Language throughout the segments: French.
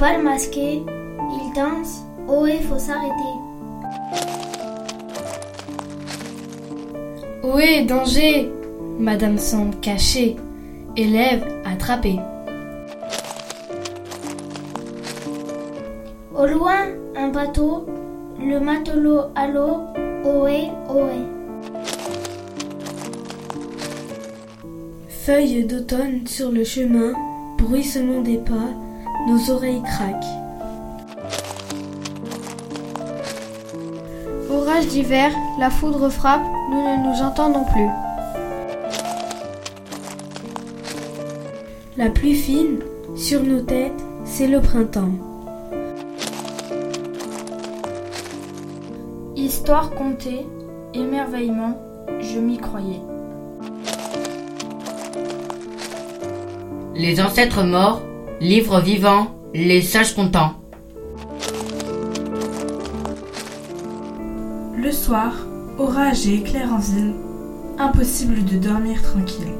bal masqué, il danse, ohé, faut s'arrêter. Ohé, danger? Madame semble cachée, élève attrapé. Au loin, un bateau, le matelot à l'eau, ohé, ohé. Feuilles d'automne sur le chemin, bruissement des pas, nos oreilles craquent. Orage d'hiver, la foudre frappe, nous ne nous entendons plus. La pluie fine, sur nos têtes, c'est le printemps. Histoire contée, émerveillement, je m'y croyais. Les ancêtres morts, livres vivants, les sages contents. Le soir, orage et éclair en ville, impossible de dormir tranquille.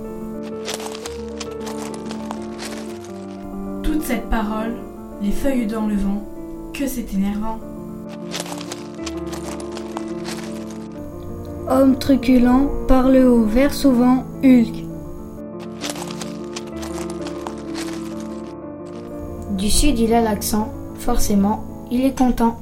Toute cette parole, les feuilles dans le vent, que c'est énervant. Homme truculent, parle haut, vers souvent, Hulk. Du sud, il a l'accent, forcément, il est content.